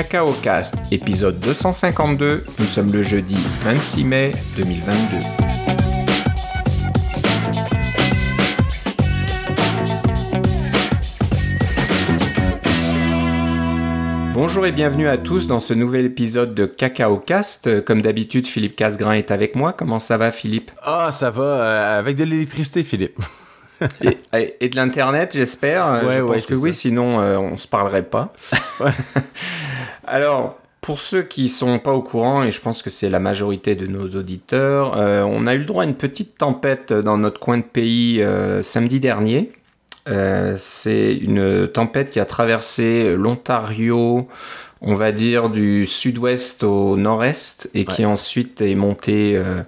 Cacao Cast, épisode 252. Nous sommes le jeudi 26 mai 2022. Bonjour et bienvenue à tous dans ce nouvel épisode de Cacao Cast. Comme d'habitude, Philippe Casgrain est avec moi. Comment ça va, Philippe? Ah, ça va, euh, avec de l'électricité, Philippe. et, de l'internet, j'espère. Ouais, Je ouais, pense que oui, sinon euh, on se parlerait pas. Alors, pour ceux qui sont pas au courant, et je pense que c'est la majorité de nos auditeurs, euh, on a eu le droit à une petite tempête dans notre coin de pays euh, samedi dernier. Euh, c'est une tempête qui a traversé l'Ontario, on va dire du sud-ouest au nord-est, et qui ensuite est montée euh,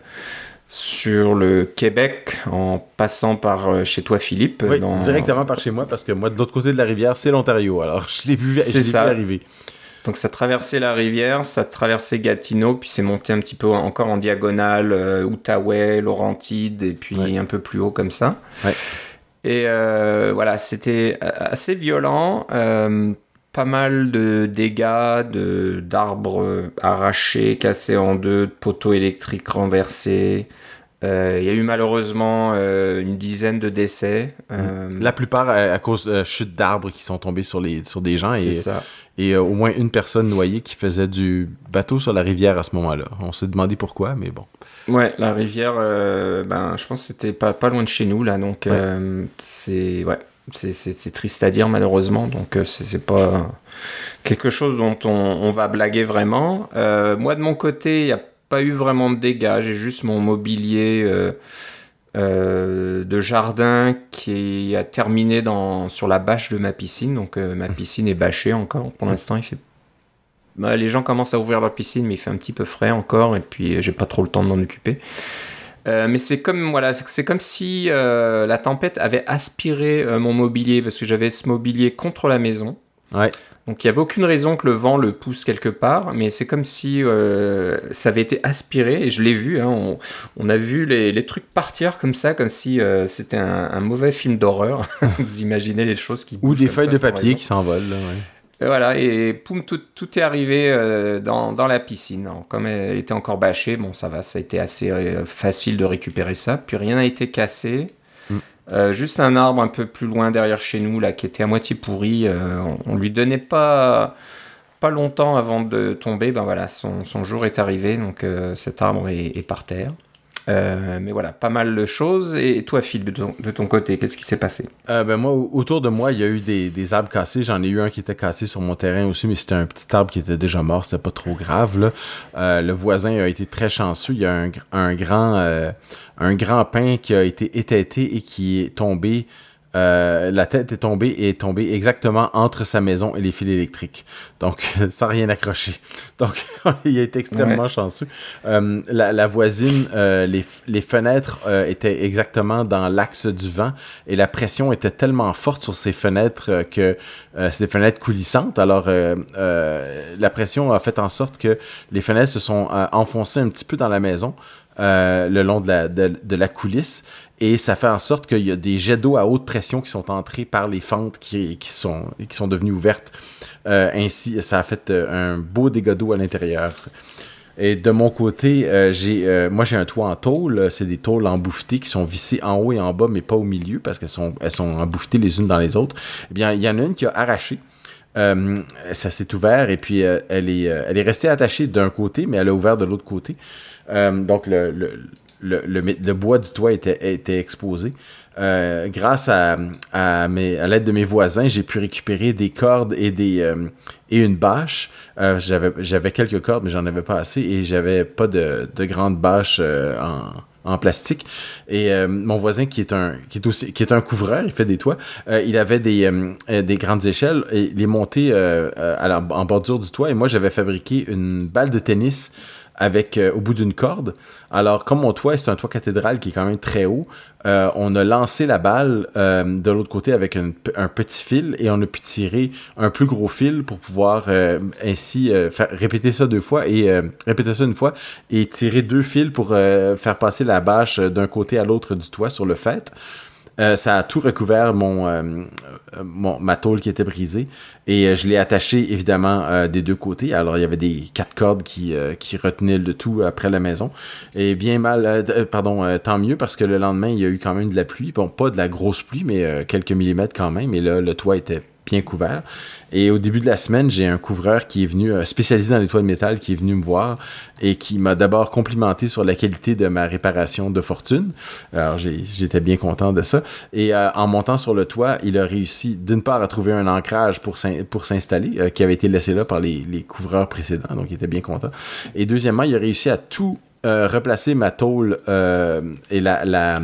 sur le Québec en passant par euh, chez toi, Philippe. Oui, dans- directement par chez moi, parce que moi, de l'autre côté de la rivière, c'est l'Ontario. Alors, je l'ai vu, je arriver. Donc ça traversait la rivière, ça traversait Gatineau, puis c'est monté un petit peu encore en diagonale, euh, Outaouais, Laurentide, et puis Ouais. un peu plus haut comme ça. Ouais. Et euh, voilà, c'était assez violent, euh, pas mal de dégâts, de d'arbres arrachés, cassés en deux, de poteaux électriques renversés. Euh, Il y a eu malheureusement euh, une dizaine de décès. euh, La plupart à, à cause de chutes d'arbres qui sont tombés sur, les, sur des gens c'est et, ça. et euh, au moins une personne noyée qui faisait du bateau sur la rivière à ce moment-là. On s'est demandé pourquoi, mais bon. Ouais, la rivière, euh, ben, je pense que c'était pas, pas loin de chez nous, là, donc Ouais. euh, c'est ouais, c'est- triste à dire, malheureusement, donc euh, c'est pas quelque chose dont on, va blaguer vraiment. Euh, moi, de mon côté, il n'y a pas eu vraiment de dégâts, j'ai juste mon mobilier euh, de jardin qui a terminé dans, sur la bâche de ma piscine, donc ma piscine est bâchée encore, pour l'instant, il fait bah, les gens commencent à ouvrir leur piscine, mais il fait un petit peu frais encore, et puis j'ai pas trop le temps de m'en occuper. Euh, mais c'est comme voilà, c'est comme si euh, la tempête avait aspiré euh, mon mobilier parce que j'avais ce mobilier contre la maison. Ouais. Donc il y avait aucune raison que le vent le pousse quelque part, mais c'est comme si ça avait été aspiré et je l'ai vu. hein, on, on a vu les, les trucs partir comme ça, comme si c'était un, un mauvais film d'horreur. Vous imaginez les choses qui Ou des feuilles ça de papier qui s'envolent. ouais. Et voilà, et poum, tout, tout est arrivé euh, dans, dans la piscine. Comme elle était encore bâchée, bon, ça va, ça a été assez euh, facile de récupérer ça. Puis rien n'a été cassé. Mm. Euh, juste un arbre un peu plus loin derrière chez nous, là, qui était à moitié pourri. euh, on, on lui donnait pas, pas longtemps avant de tomber. Ben voilà, son, son jour est arrivé, donc cet arbre est, est par terre. Euh, mais voilà, pas mal de choses. Et toi, Phil, de ton, côté, qu'est-ce qui s'est passé? Euh, ben moi, au- autour de moi, il y a eu des, arbres cassés. J'en ai eu un qui était cassé sur mon terrain aussi, mais c'était un petit arbre qui était déjà mort. C'était pas trop grave. Là. Euh, le voisin a été très chanceux. Il y a un, un grand, un grand pin qui a été étêté et qui est tombé. Euh, la tête est tombée et est tombée exactement entre sa maison et les fils électriques. Donc, sans rien accrocher. Donc, il a été extrêmement Ouais. chanceux. Euh, la, la voisine, euh, les, les fenêtres euh, étaient exactement dans l'axe du vent et la pression était tellement forte sur ces fenêtres euh, que euh, c'est des fenêtres coulissantes. Alors, euh, euh, la pression a fait en sorte que les fenêtres se sont enfoncées un petit peu dans la maison euh, le long de la, de, de la coulisse et ça fait en sorte qu'il y a des jets d'eau à haute pression qui sont entrés par les fentes qui, qui, sont, qui sont devenues ouvertes. Euh, ainsi, ça a fait euh, un beau dégât d'eau à l'intérieur. Et de mon côté, euh, moi j'ai un toit en tôle. C'est des tôles embouffetées qui sont vissées en haut et en bas, mais pas au milieu parce qu'elles sont, elles sont embouffetées les unes dans les autres. Eh bien, il y en a une qui a arraché. Ça s'est ouvert et puis elle, est, elle est restée attachée d'un côté, mais elle a ouvert de l'autre côté. Donc le, le, bois du toit était, exposé. Euh, grâce à, l'aide de mes voisins, j'ai pu récupérer des cordes et, euh, une bâche. Euh, j'avais, quelques cordes, mais j'en avais pas assez et j'avais pas de, de grande bâche en, plastique. Et mon voisin, qui est un, qui est un couvreur, il fait des toits, il avait des, des grandes échelles et il les montait à en bordure du toit. Et moi, j'avais fabriqué une balle de tennis avec euh, au bout d'une corde. Alors, comme mon toit, c'est un toit cathédral qui est quand même très haut, euh, on a lancé la balle euh, de l'autre côté avec un, petit fil et on a pu tirer un plus gros fil pour pouvoir ainsi répéter ça deux fois et répéter ça une fois et tirer deux fils pour faire passer la bâche d'un côté à l'autre du toit sur le fait. Euh, ça a tout recouvert mon, euh, mon, ma tôle qui était brisée. Et je l'ai attaché évidemment des deux côtés. Alors il y avait des quatre cordes qui, qui retenaient le tout après la maison. Et bien mal, pardon, tant mieux parce que le lendemain, il y a eu quand même de la pluie. Bon, pas de la grosse pluie, mais quelques millimètres quand même. Et là, le toit était bien couvert. Et au début de la semaine, j'ai un couvreur qui est venu, euh, spécialisé dans les toits de métal, qui est venu me voir et qui m'a d'abord complimenté sur la qualité de ma réparation de fortune. Alors j'étais bien content de ça. Et euh, en montant sur le toit, il a réussi d'une part à trouver un ancrage pour s'installer, euh, qui avait été laissé là par les, couvreurs précédents, donc il était bien content. Et deuxièmement, il a réussi à tout replacer ma tôle et la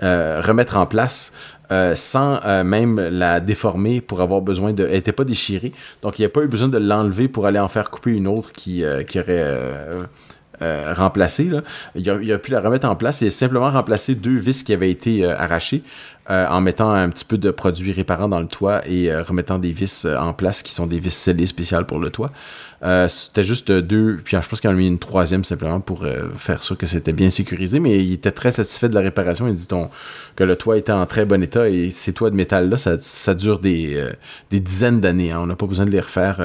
remettre en place euh, sans euh, même la déformer pour avoir besoin de. Elle n'était pas déchirée. Donc, il n'y a pas eu besoin de l'enlever pour aller en faire couper une autre qui, euh, aurait. remplacé. Là. Il, a, il, a, pu la remettre en place et simplement remplacer deux vis qui avaient été arrachées. Euh, en mettant un petit peu de produits réparants dans le toit et euh, remettant des vis euh, en place qui sont des vis scellées spéciales pour le toit. c'était juste deux, puis je pense qu'il en a mis une troisième simplement pour faire sûr que c'était bien sécurisé, mais il était très satisfait de la réparation. Il dit que le toit était en très bon état et ces toits de métal-là, ça, ça, dure des, des dizaines d'années. Hein. On n'a pas besoin de les refaire.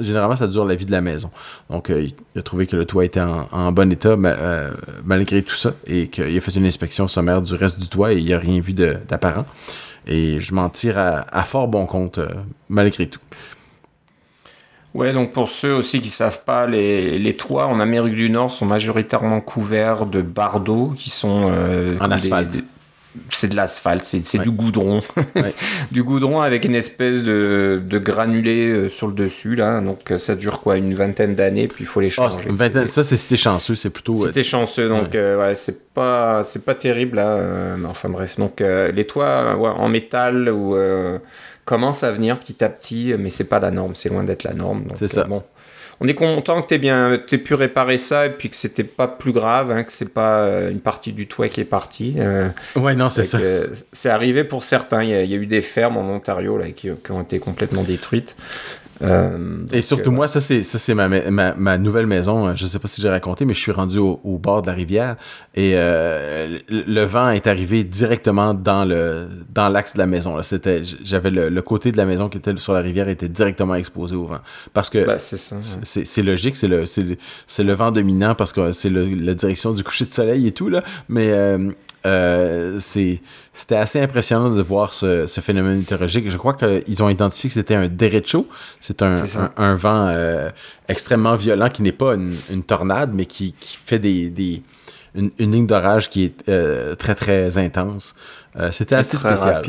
généralement, ça dure la vie de la maison. Donc, il a trouvé que le toit était en bon état malgré tout ça et qu'il a fait une inspection sommaire du reste du toit et il n'y a rien vu d'apparent. Et je m'en tire à, fort bon compte, euh, malgré tout. Ouais, donc pour ceux aussi qui savent pas, les, les, toits en Amérique du Nord sont majoritairement couverts de bardeaux qui sont euh, en asphalte c'est de l'asphalte, c'est du goudron. du goudron avec une espèce de, de granulé euh, sur le dessus, là. Donc euh, ça dure quoi? Une vingtaine d'années, puis il faut les ah, changer. ça, c'est si t'es chanceux, c'est plutôt. Si t'es chanceux, donc euh, c'est pas, pas terrible, là. enfin bref, donc les toits en métal ou commencent à venir petit à petit, mais c'est pas la norme, c'est loin d'être la norme. C'est ça. bon on est content que tu bien, aies pu réparer ça et puis que c'était pas plus grave, hein, que c'est pas euh, une partie du toit qui est partie. Euh, ouais, non, c'est ça. c'est arrivé pour certains. Il y, a, eu des fermes en Ontario là, qui, qui ont été complètement détruites. Euh, et surtout, euh, moi, ça, c'est, ça, c'est ma, ma, ma, nouvelle maison. Je sais pas si j'ai raconté, mais je suis rendu au, bord de la rivière et euh, le vent est arrivé directement dans le dans l'axe de la maison. C'était, j'avais le, côté de la maison qui était sur la rivière était directement exposé au vent. Parce que ben, c'est, c'est, logique, c'est le, c'est, le vent dominant parce que c'est la direction du coucher de soleil et tout, là. Mais euh, c'était assez impressionnant de voir ce, phénomène météorologique. Je crois qu'ils ont identifié que c'était un derecho. C'est un, un, vent euh, extrêmement violent qui n'est pas une, tornade, mais qui, fait des, des une, ligne d'orage qui est euh, très très intense. c'était assez spécial.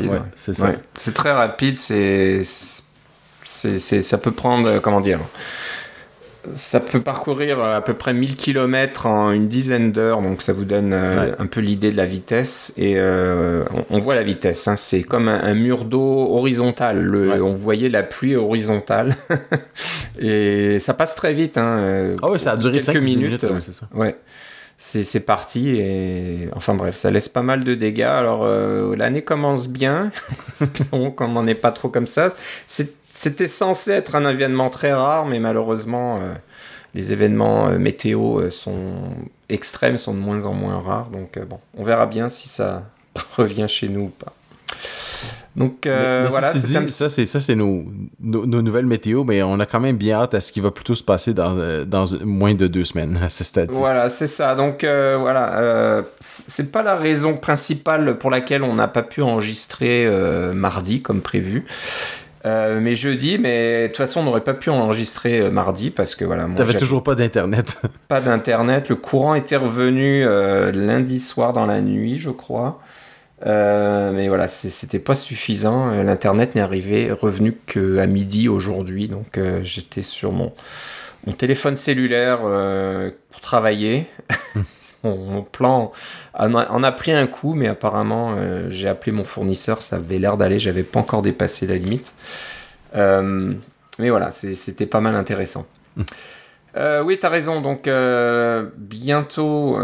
C'est très rapide. C'est ça peut prendre comment dire ça peut parcourir euh, à peu près 1000 km en une dizaine d'heures, donc ça vous donne euh, un peu l'idée de la vitesse. Et euh, on, voit la vitesse, hein. c'est comme un, mur d'eau horizontal. Le, On voyait la pluie horizontale. et ça passe très vite. Hein. Ah oui, ça a duré quelques minutes. c'est ça. Ouais. C'est parti et enfin bref, ça laisse pas mal de dégâts. Alors l'année commence bien, espérons qu'on n'en est pas trop comme ça. C'est c'était censé être un événement très rare, mais malheureusement, euh, les événements euh, météo euh, sont extrêmes, sont de moins en moins rares. Donc bon, on verra bien si ça revient chez nous ou pas. Donc voilà, dit, ça c'est ça c'est nos, nos, nouvelles météo, mais on a quand même bien hâte à ce qui va plutôt se passer dans, dans moins de deux semaines à ce stade. Voilà, c'est ça. Donc voilà, c'est pas la raison principale pour laquelle on n'a pas pu enregistrer mardi comme prévu. Euh, mais jeudi, mais de toute façon, on n'aurait pas pu enregistrer euh, mardi parce que voilà. T'avais toujours pas d'internet. pas d'internet. Le courant était revenu euh, lundi soir dans la nuit, je crois. mais voilà, c'était pas suffisant. L'internet n'est arrivé, revenu qu'à midi aujourd'hui. Donc j'étais sur mon, mon téléphone cellulaire pour travailler. mon, plan en a, pris un coup, mais apparemment, euh, j'ai appelé mon fournisseur, ça avait l'air d'aller, j'avais pas encore dépassé la limite. Euh, mais voilà, c'était pas mal intéressant. Hum. Euh, oui, tu as raison. Donc, bientôt,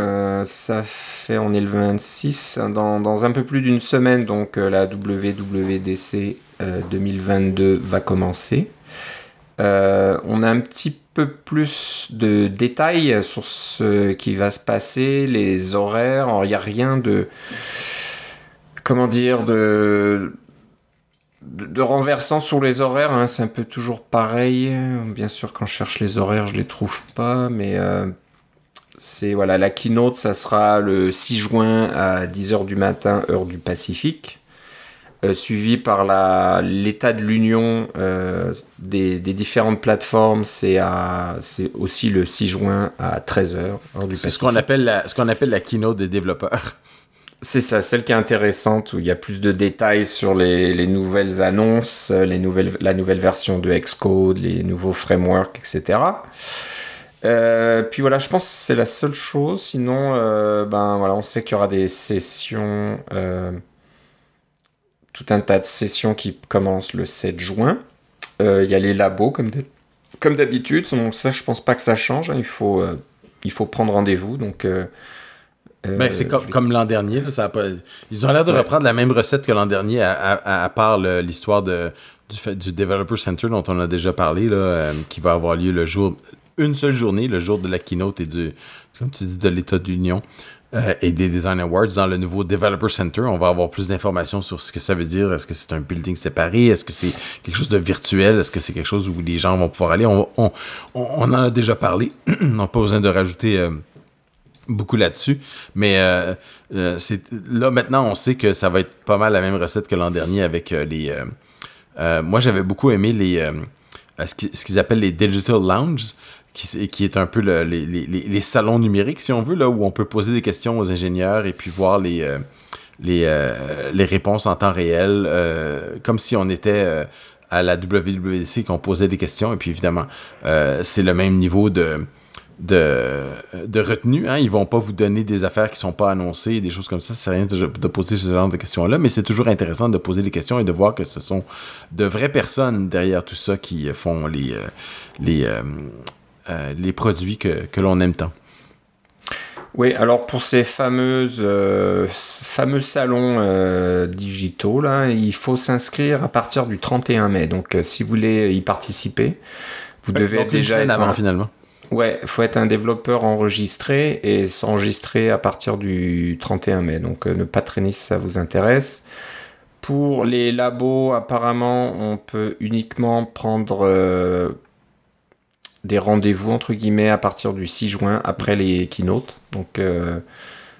ça fait, on est le 26, dans, dans un peu plus d'une semaine, donc la WWDC 2022 va commencer. On a un petit peu plus de détails sur ce qui va se passer, les horaires. Il n'y a rien de. Comment dire de de renversant sur les horaires, hein, c'est un peu toujours pareil. Bien sûr, quand je cherche les horaires, je les trouve pas, mais c'est voilà, la keynote, ça sera le 6 juin à 10h du matin, heure du Pacifique. Euh, suivi par l'état de l'union euh, des, différentes plateformes, c'est aussi le 6 juin à 13h. C'est ce qu'on appelle, la, ce qu'on appelle la keynote des développeurs. C'est ça, celle qui est intéressante, où il y a plus de détails sur les, nouvelles annonces, les nouvelles, la nouvelle version de Xcode, les nouveaux frameworks, etc. Euh, puis voilà, je pense que c'est la seule chose. Sinon, euh, ben voilà, on sait qu'il y aura des sessions, euh, tout un tas de sessions qui commencent le 7 juin. Il y a les labos comme d'habitude. ça, je pense pas que ça change. Hein. Il faut il faut prendre rendez-vous. Donc ben, c'est comme, l'an dernier. ça Ils ont l'air de reprendre la même recette que l'an dernier, à, part l'histoire de, du, du Developer Center dont on a déjà parlé, là, qui va avoir lieu le jour, une seule journée, le jour de la keynote et du, comme tu dis, de l'état d'union euh, et des Design Awards dans le nouveau Developer Center. On va avoir plus d'informations sur ce que ça veut dire. Est-ce que c'est un building séparé? Est-ce que c'est quelque chose de virtuel? Est-ce que c'est quelque chose où les gens vont pouvoir aller? On, en a déjà parlé. on n'a pas besoin de rajouter... Euh, beaucoup là-dessus. Mais euh, là maintenant, on sait que ça va être pas mal la même recette que l'an dernier avec les. moi, j'avais beaucoup aimé les ce qu'ils appellent les digital lounges qui, est un peu les, salons numériques, si on veut, là, où on peut poser des questions aux ingénieurs et puis voir les, euh, euh, les, réponses en temps réel, euh, comme si on était à la WWDC, qu'on posait des questions. Et puis évidemment, c'est le même niveau de, de, de retenue. Hein. Ils vont pas vous donner des affaires qui sont pas annoncées, des choses comme ça. C'est rien de, de, poser ce genre de questions-là, mais c'est toujours intéressant de poser des questions et de voir que ce sont de vraies personnes derrière tout ça qui font les, les, euh, les produits que, que l'on aime tant. Oui, alors pour ces fameuses, euh, fameux salons euh, digitaux, là, il faut s'inscrire à partir du 31 mai. Donc si vous voulez y participer, vous devez être déjà être avant finalement. Ouais, faut être un développeur enregistré et s'enregistrer à partir du 31 mai. Donc ne pas traîner si ça vous intéresse. Pour les labos, apparemment, on peut uniquement prendre des rendez-vous entre guillemets à partir du 6 juin après les keynotes. Donc euh,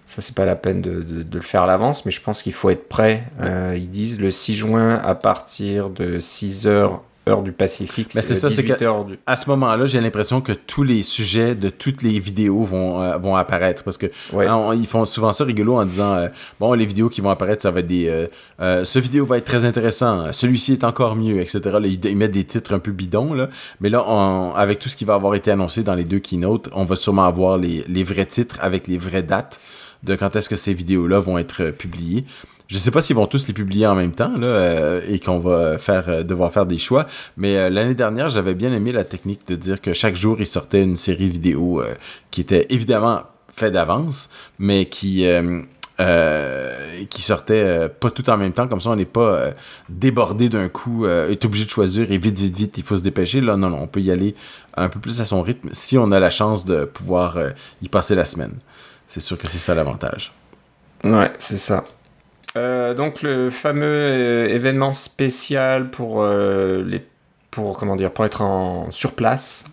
ça c'est pas la peine de, le faire à l'avance, mais je pense qu'il faut être prêt. Euh, ils disent le 6 juin à partir de 6 heures heure du Pacifique. c'est ça, c'est à ce moment-là, j'ai l'impression que tous les sujets de toutes les vidéos vont, euh, vont apparaître parce que hein, ils font souvent ça rigolo en disant euh, bon les vidéos qui vont apparaître, ça va être des euh, ce vidéo va être très intéressant, celui-ci est encore mieux, etc. ils, mettent des titres un peu bidons là, mais là avec tout ce qui va avoir été annoncé dans les deux keynotes, on va sûrement avoir les, les vrais titres avec les vraies dates de quand est-ce que ces vidéos-là vont être publiées. Je sais pas s'ils vont tous les publier en même temps là, euh, et qu'on va faire euh, devoir faire des choix. Mais euh, l'année dernière, j'avais bien aimé la technique de dire que chaque jour il sortait une série vidéo qui était évidemment fait d'avance, mais qui qui sortait pas tout en même temps, comme ça on n'est pas débordé d'un coup, est obligé de choisir et vite, vite, vite, il faut se dépêcher. Là, non, non, on peut y aller un peu plus à son rythme si on a la chance de pouvoir y passer la semaine. C'est sûr que c'est ça l'avantage. Ouais, c'est ça. Euh, donc le fameux euh, événement spécial pour euh, les pour comment dire pour être en sur place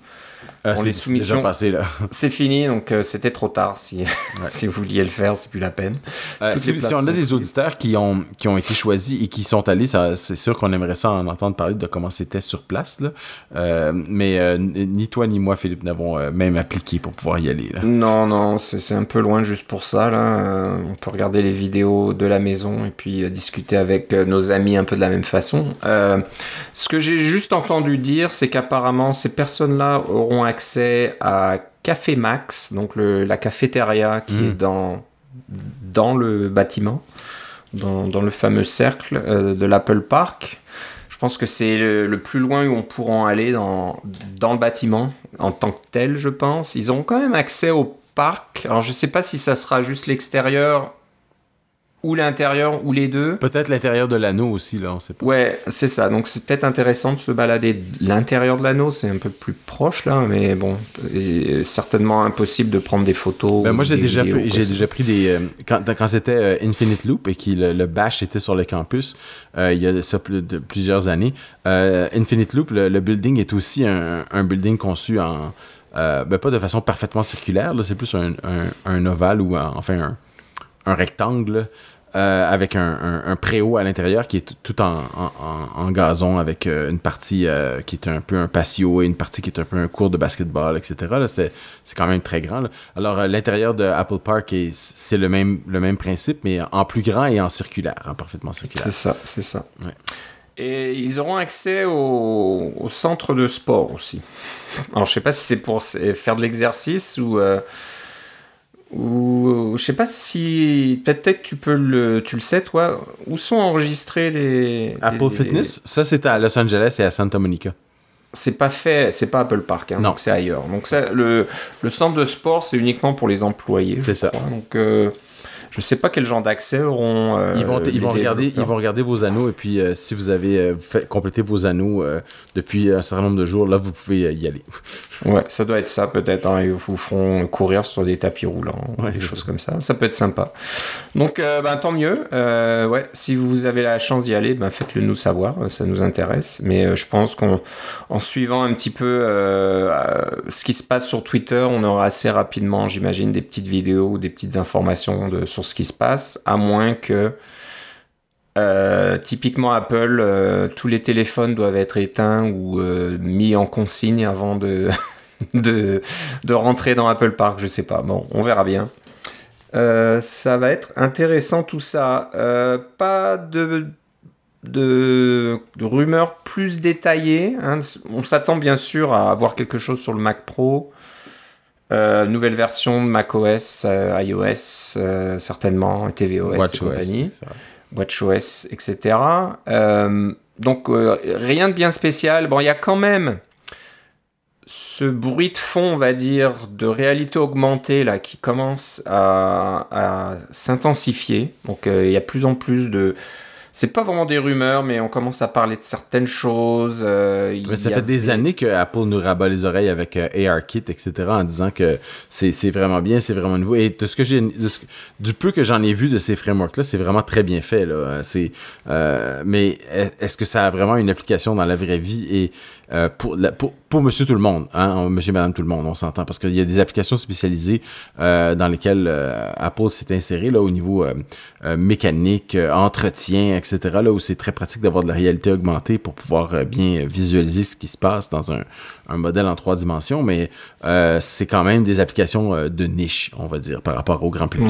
ah, les soumissions, c'est fini, donc euh, c'était trop tard. Si, si vous vouliez le faire, c'est plus la peine. Euh, si, on a des auditeurs qui ont, qui ont été choisis et qui sont allés, c'est sûr qu'on aimerait ça en entendre parler de comment c'était sur place. Là. Euh, mais ni toi ni moi, Philippe, n'avons même appliqué pour pouvoir y aller. Là. Non, non, c'est un peu loin juste pour ça. Là. on peut regarder les vidéos de la maison et puis discuter avec nos amis un peu de la même façon. ce que j'ai juste entendu dire, c'est qu'apparemment, ces personnes-là auront accès à Café Max, donc la cafétéria qui est hmm. dans, dans le bâtiment, dans, le fameux cercle euh, de l'Apple Park. Je pense que c'est le, plus loin où on pourra aller dans, dans le bâtiment en tant que tel, je pense. Ils ont quand même accès au parc. Alors je ne sais pas si ça sera juste l'extérieur ou l'intérieur ou les deux. Peut-être l'intérieur de l'anneau aussi, là, on sait pas. Ouais, c'est ça. Donc c'est peut-être intéressant de se balader l'intérieur de l'anneau, c'est un peu plus proche là, mais bon, certainement impossible de prendre des photos. Ben, moi j'ai déjà, j'ai déjà pris des. Euh, quand, quand c'était euh, Infinite Loop et que le, bash était sur le campus, euh, il y a ça plus de plusieurs années, Infinite Loop, le, building est aussi un, un building conçu en. ben pas de façon parfaitement circulaire, c'est plus un, un, un, ovale ou enfin un rectangle euh, avec un, préau à l'intérieur qui est tout en, en, gazon avec euh, une partie euh, qui est un peu un patio et une partie qui est un peu un cours de basketball, etc. C'est quand même très grand. Alors, l'intérieur de Apple Park, c'est le même, le même principe, mais en plus grand et en circulaire, en parfaitement circulaire. C'est ça, c'est ça. Et ils auront accès au, au, centre de sport aussi. Alors, je sais pas si c'est pour faire de l'exercice ou ou je sais pas si peut-être tu peux le tu le sais toi. Où sont enregistrés les Apple Fitness ça c'est à Los Angeles et à Santa Monica. C'est pas fait c'est pas Apple Park hein, non. donc c'est ailleurs. Donc ça le, le centre de sport c'est uniquement pour les employés c'est ça. donc euh, je sais pas quel genre d'accès auront. Euh, ils vont, ils vont regarder, ils vont regarder vos anneaux et puis euh, si vous avez euh, fait, complété vos anneaux depuis un certain nombre de jours, là vous pouvez y aller. ouais, ça doit être ça peut-être. Hein. Ils vous font courir sur des tapis roulants, des choses comme ça. Ça peut être sympa. Donc, ben, tant mieux. ouais, si vous avez la chance d'y aller, ben, faites-le nous savoir. Ça nous intéresse. Mais je pense qu'en suivant un petit peu ce qui se passe sur Twitter, on aura assez rapidement, j'imagine, des petites vidéos ou des petites informations de, sur ce qui se passe, à moins que euh, typiquement Apple, euh, tous les téléphones doivent être éteints ou euh, mis en consigne avant de, de, rentrer dans Apple Park, je sais pas. Bon, on verra bien. ça va être intéressant tout ça. pas de, de, rumeurs plus détaillées. Hein. On s'attend bien sûr à avoir quelque chose sur le Mac Pro. Euh, nouvelle version macOS, euh, iOS, euh, certainement, tvOS et compagnie. WatchOS, etc. donc, rien de bien spécial. Bon, il y a quand même ce bruit de fond, on va dire, de réalité augmentée là, qui commence à, à s'intensifier. Donc, il y a plus en plus de c'est pas vraiment des rumeurs, mais on commence à parler de certaines choses. Euh, mais ça fait des, années que Apple nous rabat les oreilles avec euh, ARKit, etc., en disant que c'est vraiment bien, c'est vraiment nouveau. Et de ce que j'ai, du peu que j'en ai vu de ces frameworks-là, c'est vraiment très bien fait. Là. Euh, mais est-ce que ça a vraiment une application dans la vraie vie? Et euh, pour, pour, monsieur tout le monde, hein, monsieur madame tout le monde, on s'entend, parce qu'il y a des applications spécialisées euh, dans lesquelles euh, Apple s'est inséré là, au niveau mécanique, entretien, etc., là, où c'est très pratique d'avoir de la réalité augmentée pour pouvoir bien visualiser ce qui se passe dans un, un modèle en trois dimensions, mais c'est quand même des applications de niche, on va dire, par rapport au grand public.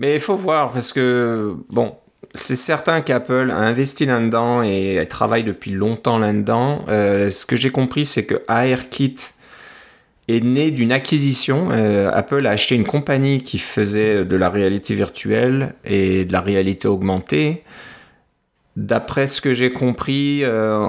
Mais il faut voir, parce que, bon, c'est certain qu'Apple a investi là-dedans et travaille depuis longtemps là-dedans. Euh, ce que j'ai compris, c'est que ARKit est né d'une acquisition. Euh, Apple a acheté une compagnie qui faisait de la réalité virtuelle et de la réalité augmentée. D'après ce que j'ai compris, euh,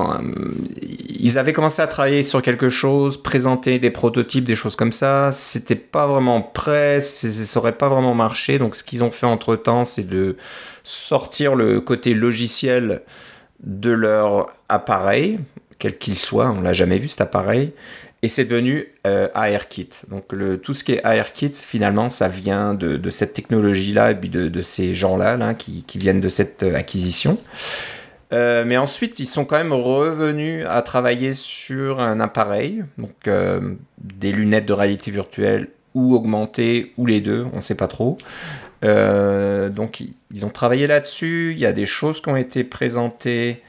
ils avaient commencé à travailler sur quelque chose, présenter des prototypes, des choses comme ça. C'était pas vraiment prêt, ça aurait pas vraiment marché. Donc, ce qu'ils ont fait entre temps, c'est de sortir le côté logiciel de leur appareil, quel qu'il soit, on l'a jamais vu cet appareil, et c'est devenu euh, ARKit. Donc tout ce qui est ARKit, finalement, ça vient de, cette technologie-là et puis de, ces gens-là là, qui, viennent de cette euh, acquisition. Euh, mais ensuite, ils sont quand même revenus à travailler sur un appareil, donc des lunettes de réalité virtuelle ou augmentées, ou les deux, on ne sait pas trop, euh, donc ils ont travaillé là-dessus. Il y a des choses qui ont été présentées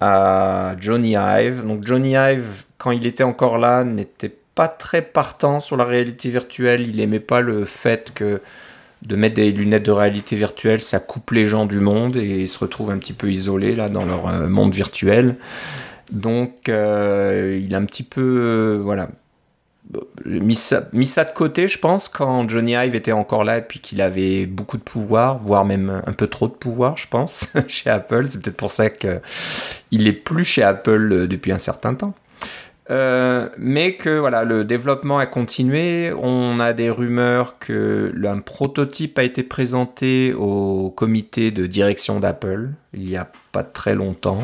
à Johnny Ive. Donc Johnny Ive, quand il était encore là, n'était pas très partant sur la réalité virtuelle. Il aimait pas le fait que de mettre des lunettes de réalité virtuelle, ça coupe les gens du monde et ils se retrouvent un petit peu isolés là dans leur euh, monde virtuel. Donc euh, il a un petit peu voilà mis ça, de côté, je pense, quand Johnny Ive était encore là et puis qu'il avait beaucoup de pouvoir, voire même un peu trop de pouvoir, je pense, chez Apple. C'est peut-être pour ça qu'il est plus chez Apple euh, depuis un certain temps. Euh, mais que voilà, le développement a continué. On a des rumeurs que un prototype a été présenté au comité de direction d'Apple il y a pas très longtemps,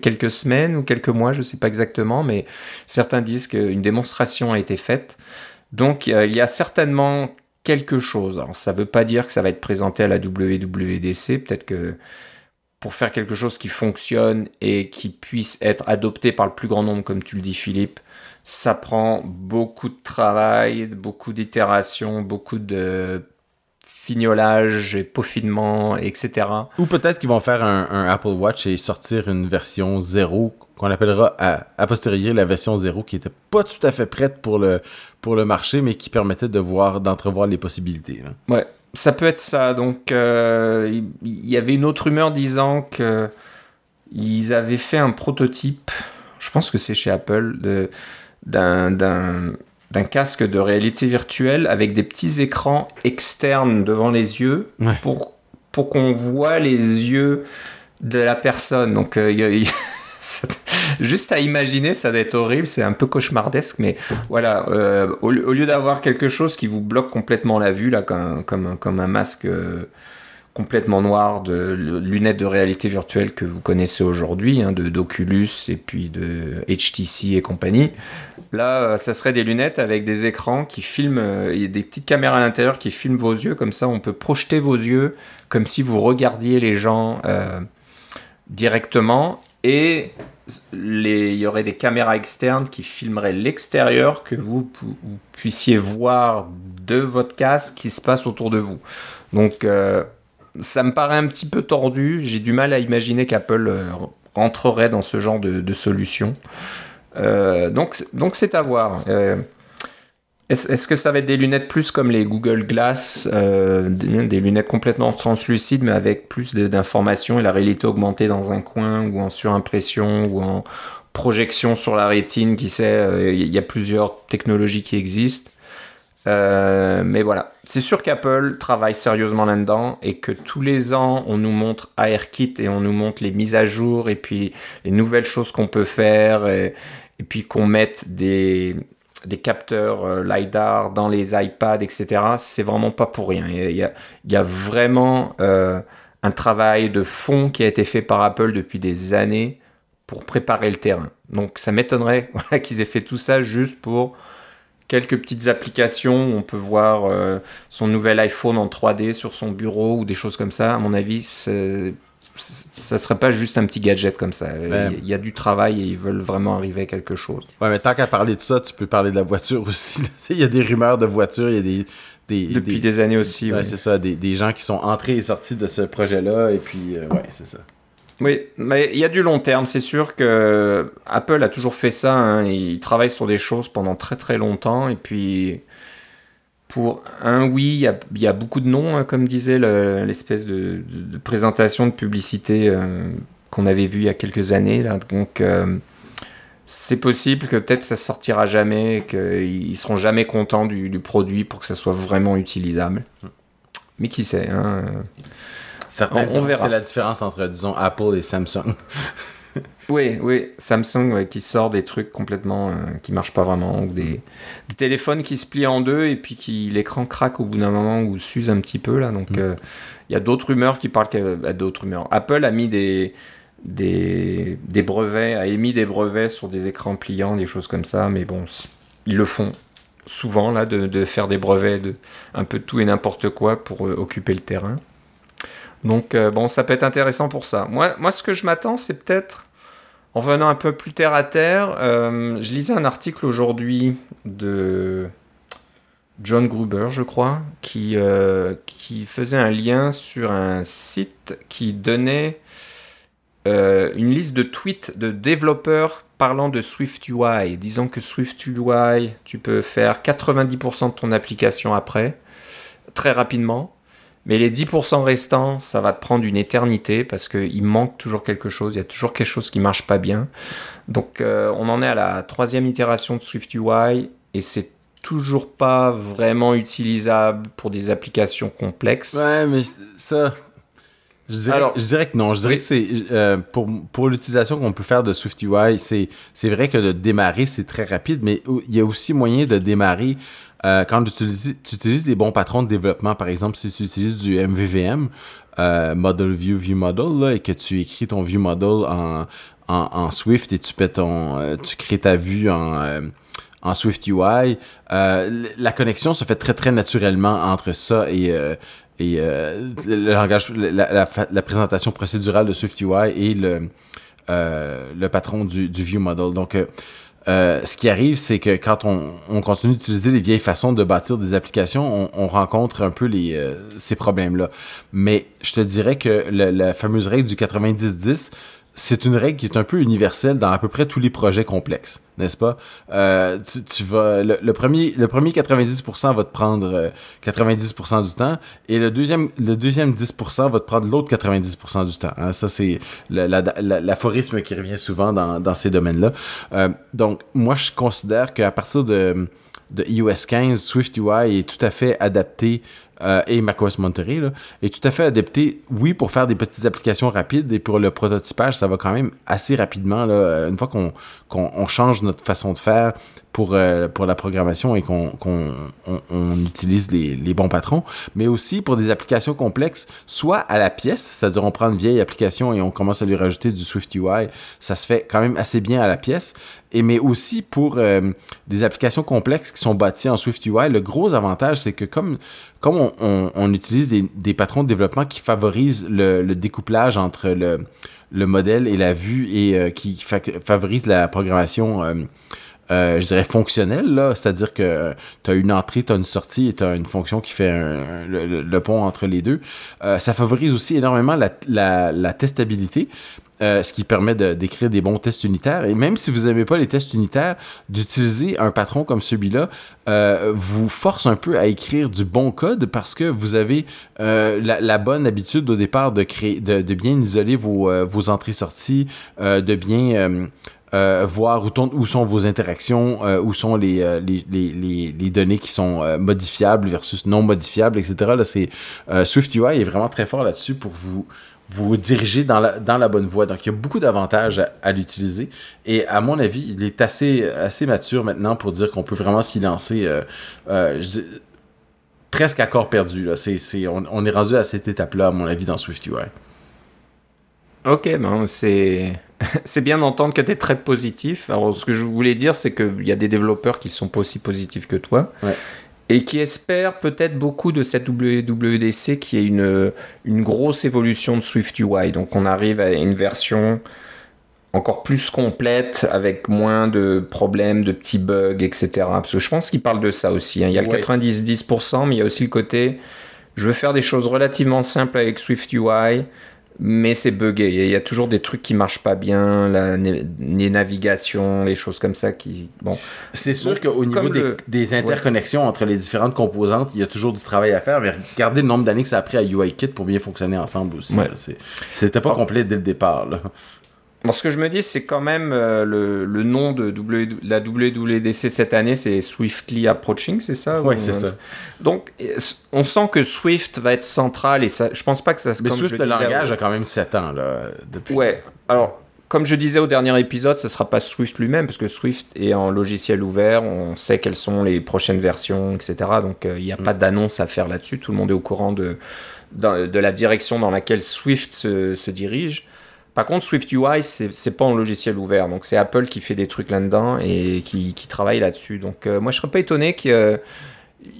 quelques semaines ou quelques mois, je ne sais pas exactement, mais certains disent qu'une démonstration a été faite. Donc il y a certainement quelque chose. Ça ne veut pas dire que ça va être présenté à la WWDC, peut-être que pour faire quelque chose qui fonctionne et qui puisse être adopté par le plus grand nombre, comme tu le dis Philippe, ça prend beaucoup de travail, beaucoup d'itérations, beaucoup de fignolage et peaufinement, etc. Ou peut-être qu'ils vont faire un, Apple Watch et sortir une version 0 qu'on appellera à, posteriori la version 0 qui était pas tout à fait prête pour le, pour le marché, mais qui permettait de voir, d'entrevoir les possibilités. Ouais, ça peut être ça. Donc, euh, il y avait une autre rumeur disant que ils avaient fait un prototype, je pense que c'est chez Apple, d'un casque de réalité virtuelle avec des petits écrans externes devant les yeux pour, pour qu'on voit les yeux de la personne. Donc, euh, il juste à imaginer, ça doit être horrible, c'est un peu cauchemardesque, mais voilà, euh, au, lieu d'avoir quelque chose qui vous bloque complètement la vue, là, comme, comme, un masque euh, complètement noir de lunettes de réalité virtuelle que vous connaissez aujourd'hui, hein, de d'Oculus et puis de HTC et compagnie. Là, euh, ça serait des lunettes avec des écrans qui filment, a des petites caméras à l'intérieur qui filment vos yeux, comme ça on peut projeter vos yeux comme si vous regardiez les gens directement et il y aurait des caméras externes qui filmeraient l'extérieur que vous, puissiez voir de votre casque qui se passe autour de vous. Donc euh, ça me paraît un petit peu tordu. J'ai du mal à imaginer qu'Apple euh, rentrerait dans ce genre de, solution. Euh, donc c'est à voir. Est-ce que ça va être des lunettes plus comme les Google Glass, euh, des, lunettes complètement translucides mais avec plus d'informations et la réalité augmentée dans un coin ou en surimpression ou en projection sur la rétine, qui sait, euh, il y a plusieurs technologies qui existent. Euh, mais voilà, c'est sûr qu'Apple travaille sérieusement là-dedans et que tous les ans on nous montre AirKit et on nous montre les mises à jour et puis les nouvelles choses qu'on peut faire et puis qu'on mette des, des capteurs euh, LiDAR dans les iPads, etc., c'est vraiment pas pour rien. Il y a, vraiment euh, un travail de fond qui a été fait par Apple depuis des années pour préparer le terrain. Donc ça m'étonnerait qu'ils aient fait tout ça juste pour quelques petites applications. On peut voir euh, son nouvel iPhone en 3D sur son bureau ou des choses comme ça. À mon avis, c'est ça serait pas juste un petit gadget comme ça. Il y a du travail et ils veulent vraiment arriver à quelque chose. Ouais, mais tant qu'à parler de ça, tu peux parler de la voiture aussi. il y a des rumeurs de voitures, il y a des. des Depuis des, années aussi. Ouais, c'est ça. Des, gens qui sont entrés et sortis de ce projet-là. Et puis, euh, ouais, c'est ça. Oui, mais il y a du long terme. C'est sûr que Apple a toujours fait ça. Hein. Il travaille sur des choses pendant très très longtemps. Et puis pour un oui, il y, a, beaucoup de noms, hein, comme disait l'espèce de, présentation de publicité euh, qu'on avait vu il y a quelques années. Là. Donc, euh, c'est possible que peut-être ça sortira jamais, qu'ils seront jamais contents du, produit pour que ça soit vraiment utilisable. Mais qui sait hein, Certains on, verra. C'est la différence entre, disons, Apple et Samsung. Oui, oui, Samsung qui sort des trucs complètement euh, qui marchent pas vraiment, ou des, téléphones qui se plient en deux et puis qui l'écran craque au bout d'un moment ou s'use un petit peu là. Donc mm. euh, il y a d'autres rumeurs qui parlent euh, d'autres rumeurs. Apple a mis des, des, des brevets, a émis des brevets sur des écrans pliants, des choses comme ça, mais bon, ils le font souvent là de, de faire des brevets de un peu tout et n'importe quoi pour occuper le terrain. Donc bon, ça peut être intéressant pour ça. Moi, ce que je m'attends, c'est peut-être en venant un peu plus terre à terre, euh, je lisais un article aujourd'hui de John Gruber, je crois, qui, euh, faisait un lien sur un site qui donnait euh, une liste de tweets de développeurs parlant de SwiftUI, disant que SwiftUI, tu peux faire 90% de ton application après, très rapidement. Mais les 10% restants, ça va te prendre une éternité parce qu'il manque toujours quelque chose, il y a toujours quelque chose qui marche pas bien. Donc euh, on en est à la troisième itération de SwiftUI et c'est toujours pas vraiment utilisable pour des applications complexes. Ouais, mais ça, Je dirais, Alors, je dirais que non. Je dirais que c'est euh, pour, pour l'utilisation qu'on peut faire de SwiftUI, c'est c'est vrai que de démarrer c'est très rapide, mais il y a aussi moyen de démarrer euh, quand tu utilises, tu utilises des bons patrons de développement. Par exemple, si tu utilises du MVVM, euh, Model View View Model, là, et que tu écris ton View Model en, en, en Swift et tu peux ton, tu crées ta vue en en Swift UI, la connexion se fait très très naturellement entre ça et, et euh, le langage, la, la, présentation procédurale de SwiftUI et le, euh, le patron du, du View Model. Donc, euh, ce qui arrive, c'est que quand on, on continue d'utiliser les vieilles façons de bâtir des applications, on, on rencontre un peu les, ces problèmes-là. Mais je te dirais que la fameuse règle du 90-10, c'est une règle qui est un peu universelle dans à peu près tous les projets complexes, n'est-ce pas? Euh, le, premier, le premier 90% va te prendre 90% euh, du temps et le deuxième, le deuxième 10% va te prendre l'autre 90% du temps. Hein. Ça, c'est l'aphorisme qui revient souvent dans, dans ces domaines-là. Euh, donc, moi, je considère qu'à partir de, de iOS 15, SwiftUI est tout à fait adapté euh, et macOS Monterey est tout à fait adapté, oui, pour faire des petites applications rapides et pour le prototypage, ça va quand même assez rapidement. Une fois qu'on change notre façon de faire pour, euh, pour la programmation et qu'on on, utilise les, les, bons patrons, mais aussi pour des applications complexes, soit à la pièce, c'est-à-dire on prend une vieille application et on commence à lui rajouter du Swift UI, ça se fait quand même assez bien à la pièce, et mais aussi pour des applications complexes qui sont bâties en Swift UI, le gros avantage, c'est que comme, comme on, on, utilise des, des, patrons de développement qui favorisent le, découplage entre le, le, modèle et la vue et euh, qui favorisent la programmation, euh, euh, je dirais, fonctionnelle. C'est-à-dire que tu as une entrée, tu as une sortie et tu as une fonction qui fait le, pont entre les deux. ça favorise aussi énormément la, testabilité euh, ce qui permet d'écrire des bons tests unitaires. Et même si vous n'aimez pas les tests unitaires, d'utiliser un patron comme celui-là euh, vous force un peu à écrire du bon code parce que vous avez euh, la, bonne habitude au départ de, créer, de, bien isoler vos entrées-sorties, de bien... voir où, sont vos interactions, où sont les, les, les, les, données qui sont modifiables versus non modifiables, etc. Là, c'est, SwiftUI est vraiment très fort là-dessus pour vous dirigez dans la, bonne voie. Donc, il y a beaucoup d'avantages à, l'utiliser. Et à mon avis, il est assez, mature maintenant pour dire qu'on peut vraiment s'y lancer euh, euh, presque à corps perdu. Là. on, est rendu à cette étape-là, à mon avis, dans SwiftUI. Ok, bon, c'est... c'est bien d'entendre que tu es très positif. Alors, ce que je voulais dire, c'est qu'il y a des développeurs qui sont pas aussi positifs que toi. Ouais et qui espère peut-être beaucoup de cette WWDC qui est une, une grosse évolution de SwiftUI. Donc on arrive à une version encore plus complète, avec moins de problèmes, de petits bugs, etc. Parce que je pense qu'il parle de ça aussi. Hein. Il y a le 90-10%, mais il y a aussi le côté, je veux faire des choses relativement simples avec SwiftUI, mais c'est buggé. Il y a toujours des trucs qui marchent pas bien, la, les navigations, les choses comme ça qui. Bon. C'est sûr qu'au niveau des, interconnexions entre les différentes composantes, il y a toujours du travail à faire, mais regardez le nombre d'années que ça a pris à UIKit pour bien fonctionner ensemble aussi. C'était pas complet dès le départ. Là. Bon, ce que je me dis, c'est quand même euh, le, le, nom de la WWDC cette année, c'est Swiftly Approaching, c'est ça Oui, c'est ça. Donc, on sent que Swift va être central et ça, je pense pas que ça se. Mais Swift, le langage a quand même 7 ans, là, depuis. Ouais. Alors, comme je disais au dernier épisode, ce sera pas Swift lui-même, parce que Swift est en logiciel ouvert, on sait quelles sont les prochaines versions, etc. Donc, euh, il n'y a mm. pas d'annonce à faire là-dessus. Tout le monde est au courant de, de, la direction dans laquelle Swift se, se dirige. Par contre, SwiftUI, c'est pas un logiciel ouvert. Donc, c'est Apple qui fait des trucs là-dedans et qui, travaille là-dessus. Donc, euh, moi, je serais pas étonné qu'il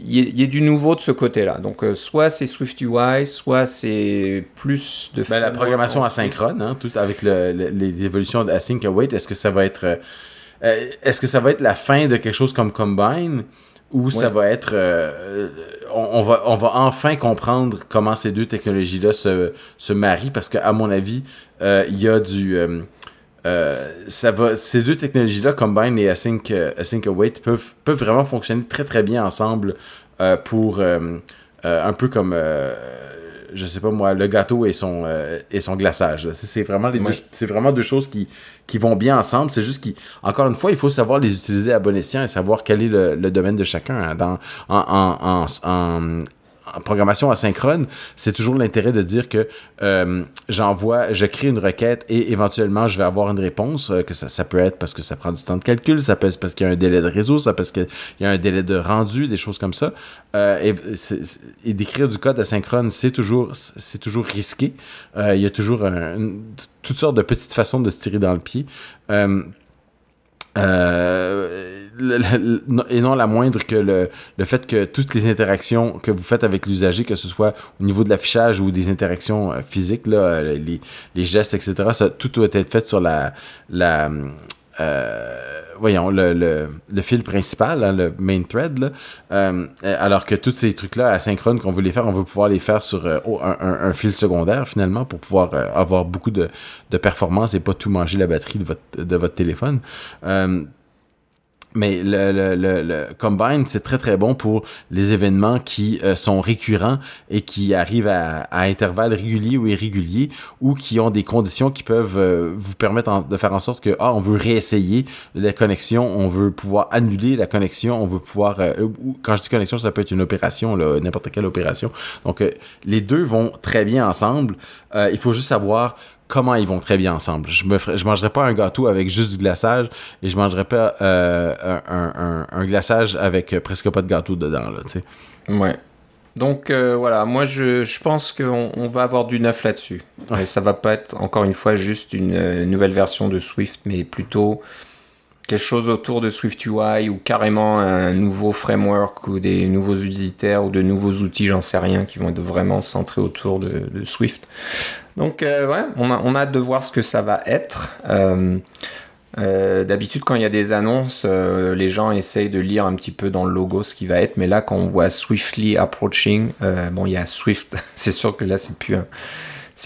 y, ait du nouveau de ce côté-là. Donc, euh, soit c'est SwiftUI, soit c'est plus de. Ben, la programmation asynchrone, hein, tout avec les évolutions d'async await, est-ce que ça va être. Euh, est-ce que ça va être la fin de quelque chose comme Combine? Ou ça va être on, va on va enfin comprendre comment ces deux technologies là se, se marient parce que à mon avis euh, il y a du. Euh, euh, ça va, ces deux technologies-là, Combine et Async, Async Await, peuvent, peuvent vraiment fonctionner très très bien ensemble pour un peu comme je sais pas moi, le gâteau et son, et son glaçage. C'est vraiment, les deux, vraiment deux choses qui, qui vont bien ensemble. C'est juste qu'encore une fois, il faut savoir les utiliser à bon escient et savoir quel est le, domaine de chacun. Hein. dans, en, en, en, en programmation asynchrone, c'est toujours l'intérêt de dire que euh, j'envoie, je crée une requête et éventuellement je vais avoir une réponse, euh, que ça, peut être parce que ça prend du temps de calcul, ça peut être parce qu'il y a un délai de réseau, ça peut être parce qu'il y a un délai de rendu, des choses comme ça. Euh, et, d'écrire du code asynchrone, c'est toujours, c'est toujours risqué. il y a toujours toutes sortes de petites façons de se tirer dans le pied. Euh, et non la moindre que le, le, fait que toutes les interactions que vous faites avec l'usager, que ce soit au niveau de l'affichage ou des interactions euh, physiques, là, euh, les, les gestes, etc., ça, tout doit être fait sur la, la, euh, voyons, le, le, fil principal, hein, le main thread, euh, alors que tous ces trucs-là asynchrones qu'on veut les faire, on veut pouvoir les faire sur euh, un, un, un, fil secondaire finalement pour pouvoir euh, avoir beaucoup de, de performance et pas tout manger la batterie de votre, de votre téléphone. Mais le, le, le, le Combine, c'est très très bon pour les événements qui euh, sont récurrents et qui arrivent à, à, intervalles réguliers ou irréguliers ou qui ont des conditions qui peuvent euh, vous permettre de faire en sorte que, ah, on veut réessayer la connexion, on veut pouvoir annuler la connexion, on veut pouvoir... Euh, quand je dis connexion, ça peut être une opération, n'importe quelle opération. Donc, les deux vont très bien ensemble. il faut juste savoir comment ils vont très bien ensemble. Je me je mangerai pas un gâteau avec juste du glaçage et je mangerai pas euh, un, un, un, glaçage avec presque pas de gâteau dedans là, tu sais. Ouais. Donc euh, voilà, moi je, je pense qu'on on va avoir du neuf là-dessus. Ouais. Et ça va pas être encore une fois juste une, une, nouvelle version de Swift, mais plutôt quelque chose autour de Swift UI ou carrément un nouveau framework ou des nouveaux utilitaires ou de nouveaux outils, j'en sais rien, qui vont être vraiment centrés autour de, de Swift. Donc, euh, ouais, on a, hâte de voir ce que ça va être. Euh, euh, D'habitude, quand il y a des annonces, les gens essayent de lire un petit peu dans le logo ce qui va être, mais là, quand on voit Swiftly Approaching, bon, il y a Swift, c'est sûr que là, c'est plus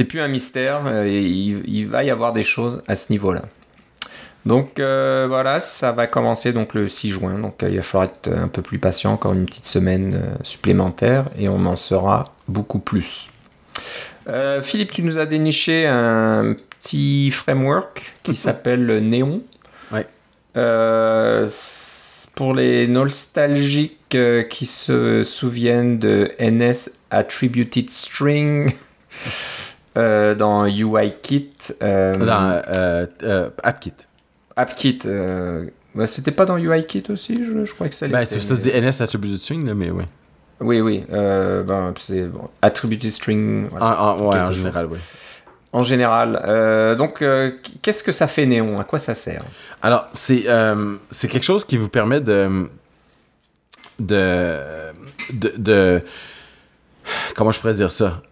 plus un mystère, il, va y avoir des choses à ce niveau-là. Donc voilà, ça va commencer donc le 6 juin, donc il va falloir être un peu plus patient, encore une petite semaine supplémentaire, et on en saura beaucoup plus. Euh, Philippe, tu nous as déniché un petit framework qui s'appelle Néon. Ouais. Euh, pour les nostalgiques euh, qui se souviennent de NS Attributed String euh, dans UIKit. Euh, dans AppKit. AppKit. Bah, C'était pas dans UIKit aussi, je, je crois que ça. Ben, ça se dit NS Attributed String, mais oui. Oui, oui. Euh, ben, bon, attributed string. Voilà, ah, ah, ouais, en général, oui. En général. Euh, donc, euh, qu'est-ce que ça fait Néon? À quoi ça sert? Alors, c'est c'est quelque chose qui vous permet de de, de, de comment je pourrais dire ça?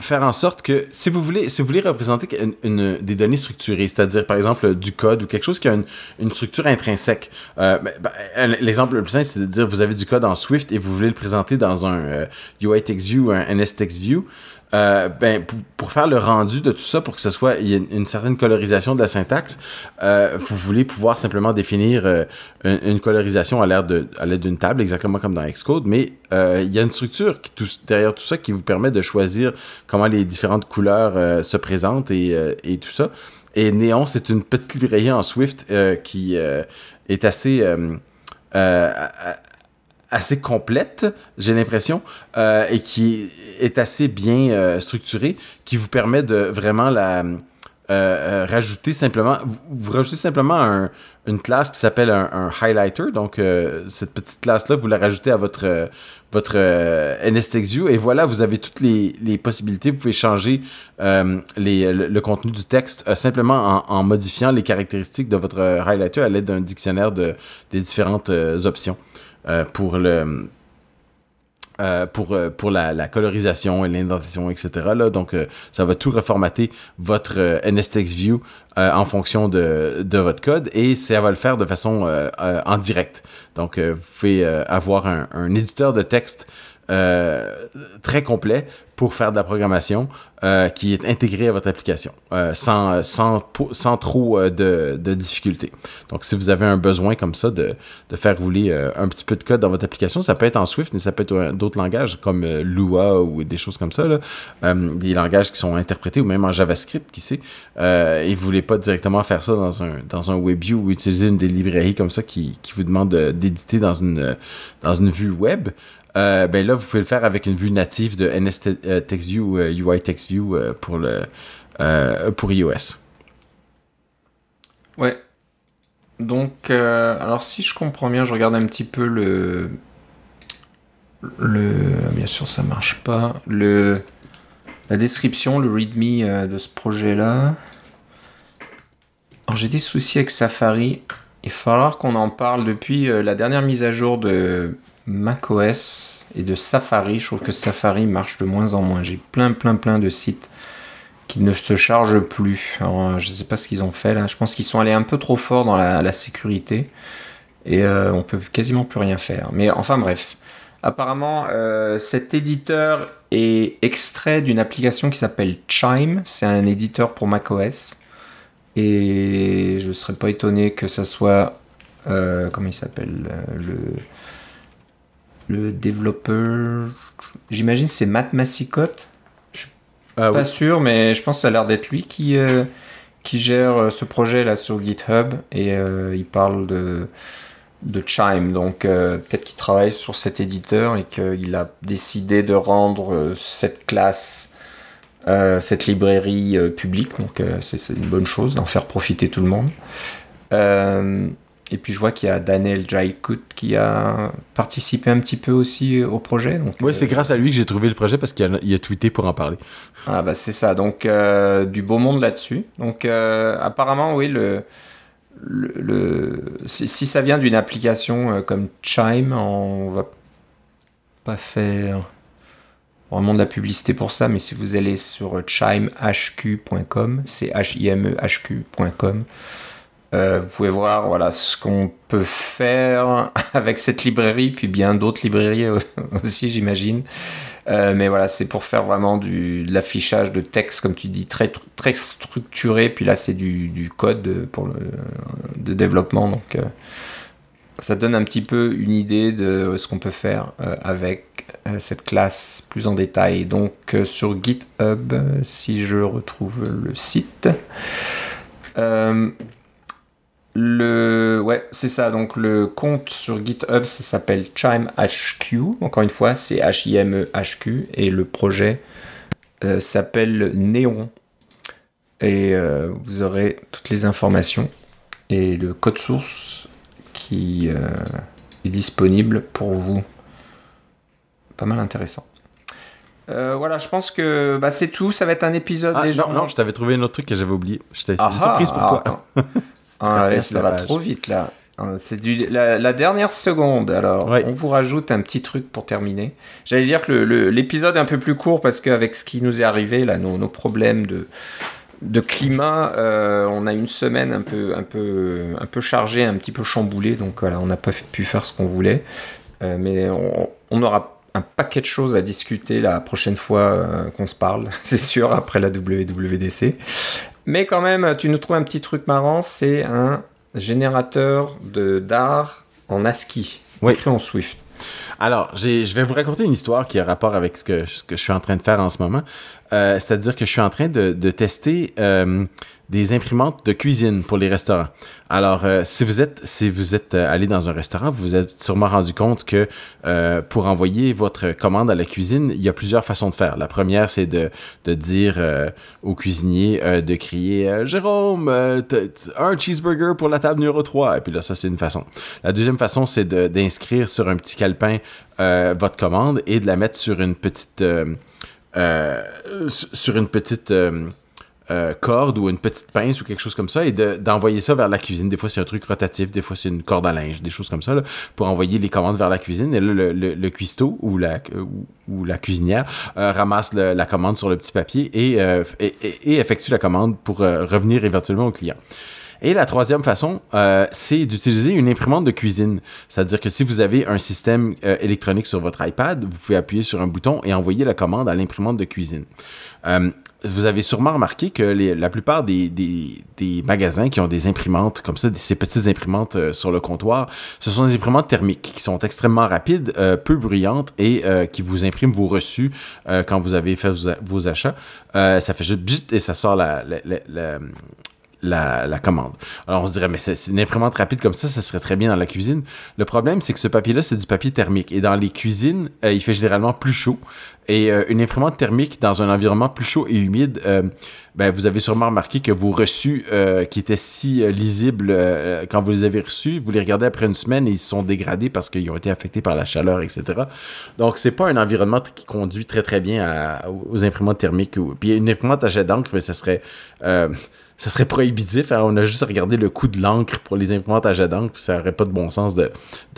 Faire en sorte que si vous voulez si vous voulez représenter une, une des données structurées c'est-à-dire par exemple du code ou quelque chose qui a une, une structure intrinsèque euh, ben, l'exemple le plus simple c'est de dire vous avez du code en Swift et vous voulez le présenter dans un euh, UI text view ou un NS text view euh, ben, pour, pour, faire le rendu de tout ça, pour que ce soit y ait une, certaine colorisation de la syntaxe, euh, vous voulez pouvoir simplement définir euh, une, une, colorisation à l'aide d'une table, exactement comme dans Xcode, mais euh, il y a une structure qui, tout, derrière tout ça qui vous permet de choisir comment les différentes couleurs euh, se présentent et, et, tout ça. Et Néon, c'est une petite librairie en Swift qui est assez assez complète, j'ai l'impression, euh, et qui est assez bien euh, structurée, qui vous permet de vraiment la euh, euh rajouter simplement, vous, rajoutez simplement un, une classe qui s'appelle un, highlighter. Donc cette petite classe là, vous la rajoutez à votre votre et voilà, vous avez toutes les, possibilités. Vous pouvez changer le, contenu du texte simplement en, en, modifiant les caractéristiques de votre highlighter à l'aide d'un dictionnaire de des différentes options. Euh, pour le euh, pour, euh, pour la, colorisation et l'indentation, etc. Là. Donc, ça va tout reformater votre euh, NSTextView en fonction de, de votre code et ça va le faire de façon en direct. Donc, vous pouvez avoir un, un, éditeur de texte très complet pour faire de la programmation euh, qui est intégrée à votre application euh, sans, sans, sans trop euh, de, de difficultés. Donc, si vous avez un besoin comme ça de, de faire rouler euh, un petit peu de code dans votre application, ça peut être en Swift, mais ça peut être d'autres langages comme euh, Lua ou des choses comme ça, là. Euh, des langages qui sont interprétés ou même en JavaScript, qui sait. et vous voulez pas directement faire ça dans un, dans un WebView ou utiliser une des librairies comme ça qui, qui vous demande d'éditer dans une, dans une vue web. Ben là, vous pouvez le faire avec une vue native de NS TextView ou UI TextView pour, pour iOS. Ouais. Donc, alors si je comprends bien, je regarde un petit peu le. Le. Bien sûr, ça marche pas. Le. La description, le README de ce projet-là. Alors j'ai des soucis avec Safari. Il va falloir qu'on en parle depuis la dernière mise à jour de macOS et de Safari. Je trouve que Safari marche de moins en moins. J'ai plein, plein, plein de sites qui ne se chargent plus. Alors, je ne sais pas ce qu'ils ont fait là. Je pense qu'ils sont allés un peu trop fort dans la, sécurité et euh, on peut quasiment plus rien faire. Mais enfin bref. Apparemment, euh, cet éditeur est extrait d'une application qui s'appelle Chime. C'est un éditeur pour macOS. Et je ne serais pas étonné que ça soit. Euh, comment il s'appelle le le développeur, j'imagine c'est Matt Massicotte. Je suis ah pas sûr, mais je pense que ça a l'air d'être lui qui, euh, qui gère euh, ce projet là sur GitHub et euh, il parle de, de Chime. Donc peut-être qu'il travaille sur cet éditeur et qu'il a décidé de rendre cette classe, cette librairie publique. Donc c'est une bonne chose d'en faire profiter tout le monde. Et puis je vois qu'il y a Daniel Jaikut qui a participé un petit peu aussi au projet. oui, c'est euh, grâce à lui que j'ai trouvé le projet parce qu'il a, tweeté pour en parler. Ah bah c'est ça, donc euh, du beau monde là-dessus. Donc euh, apparemment, oui, le, le, si, ça vient d'une application comme Chime, on va pas faire vraiment de la publicité pour ça, mais si vous allez sur chimehq.com, c'est H-I-M-E-H-Q.com, euh, vous pouvez voir voilà ce qu'on peut faire avec cette librairie, puis bien d'autres librairies aussi, j'imagine. Euh, mais voilà, c'est pour faire vraiment du, de l'affichage de texte, comme tu dis, très, très structuré. Puis là, c'est du, du, code pour le, de développement. Donc, euh, ça donne un petit peu une idée de ce qu'on peut faire avec cette classe plus en détail. Donc, sur GitHub, si je retrouve le site. Le, ouais, c'est ça. Donc le compte sur GitHub, ça s'appelle ChimeHQ. Encore une fois, c'est H-I-M-E-H-Q. Et le projet euh, s'appelle Néon. Et euh, vous aurez toutes les informations et le code source qui euh, est disponible pour vous. Pas mal intéressant. Euh, voilà, je pense que bah, c'est tout. Ça va être un épisode ah, déjà. Non, non, je t'avais trouvé un autre truc que j'avais oublié. Je t'avais fait une surprise pour toi. ah, ça va trop vite là. Euh, c'est du, la, dernière seconde. Alors, on vous rajoute un petit truc pour terminer. J'allais dire que l'épisode est un peu plus court parce qu'avec ce qui nous est arrivé, là, nos, nos problèmes de, de climat, euh, on a une semaine un peu, un, peu, un peu chargée, un petit peu chamboulée. Donc voilà, on n'a pas pu faire ce qu'on voulait. mais on, on aura un paquet de choses à discuter la prochaine fois euh, qu'on se parle, c'est sûr, après la WWDC. Mais quand même, tu nous trouves un petit truc marrant, c'est un générateur de d'art en ASCII, écrit en Swift. Alors, je vais vous raconter une histoire qui a rapport avec ce que, ce que je suis en train de faire en ce moment. Euh, c'est-à-dire que je suis en train de, tester euh, des imprimantes de cuisine pour les restaurants. Alors, euh, si vous êtes si vous êtes allé dans un restaurant, vous vous êtes sûrement rendu compte que pour envoyer votre commande à la cuisine, il y a plusieurs façons de faire. La première, c'est de, dire au cuisinier de crier Jérôme, un cheeseburger pour la table numéro 3. Et puis là, ça, c'est une façon. La deuxième façon, c'est d'inscrire sur un petit calepin votre commande et de la mettre sur une petite euh, sur une petite euh, euh, corde ou une petite pince ou quelque chose comme ça et d'envoyer ça vers la cuisine. Des fois, c'est un truc rotatif, des fois, c'est une corde à linge, des choses comme ça, pour envoyer les commandes vers la cuisine. Et là, le, le, cuistot ou la, cuisinière ramasse la commande sur le petit papier et, et effectue la commande pour revenir éventuellement au client. Et la troisième façon, euh, c'est d'utiliser une imprimante de cuisine. C'est-à-dire que si vous avez un système euh, électronique sur votre iPad, vous pouvez appuyer sur un bouton et envoyer la commande à l'imprimante de cuisine. Euh, vous avez sûrement remarqué que la plupart des, des, magasins qui ont des imprimantes comme ça, ces petites imprimantes sur le comptoir, ce sont des imprimantes thermiques qui sont extrêmement rapides, peu bruyantes et qui vous impriment vos reçus quand vous avez fait vos, achats. ça fait juste et ça sort la, la, la commande. Alors on se dirait, mais c'est une imprimante rapide comme ça, ça serait très bien dans la cuisine. Le problème, c'est que ce papier-là, c'est du papier thermique. Et dans les cuisines, euh, il fait généralement plus chaud. Et euh, une imprimante thermique dans un environnement plus chaud et humide, euh, ben, vous avez sûrement remarqué que vos reçus qui étaient si lisibles quand vous les avez reçus, vous les regardez après une semaine et ils sont dégradés parce qu'ils ont été affectés par la chaleur, etc. Donc c'est pas un environnement qui conduit très très bien aux imprimantes thermiques. Puis une imprimante à jet d'encre, mais ça serait ça serait prohibitif. on a juste regardé le coût de l'encre pour les imprimantes à jet d'encre, ça n'aurait pas de bon sens de,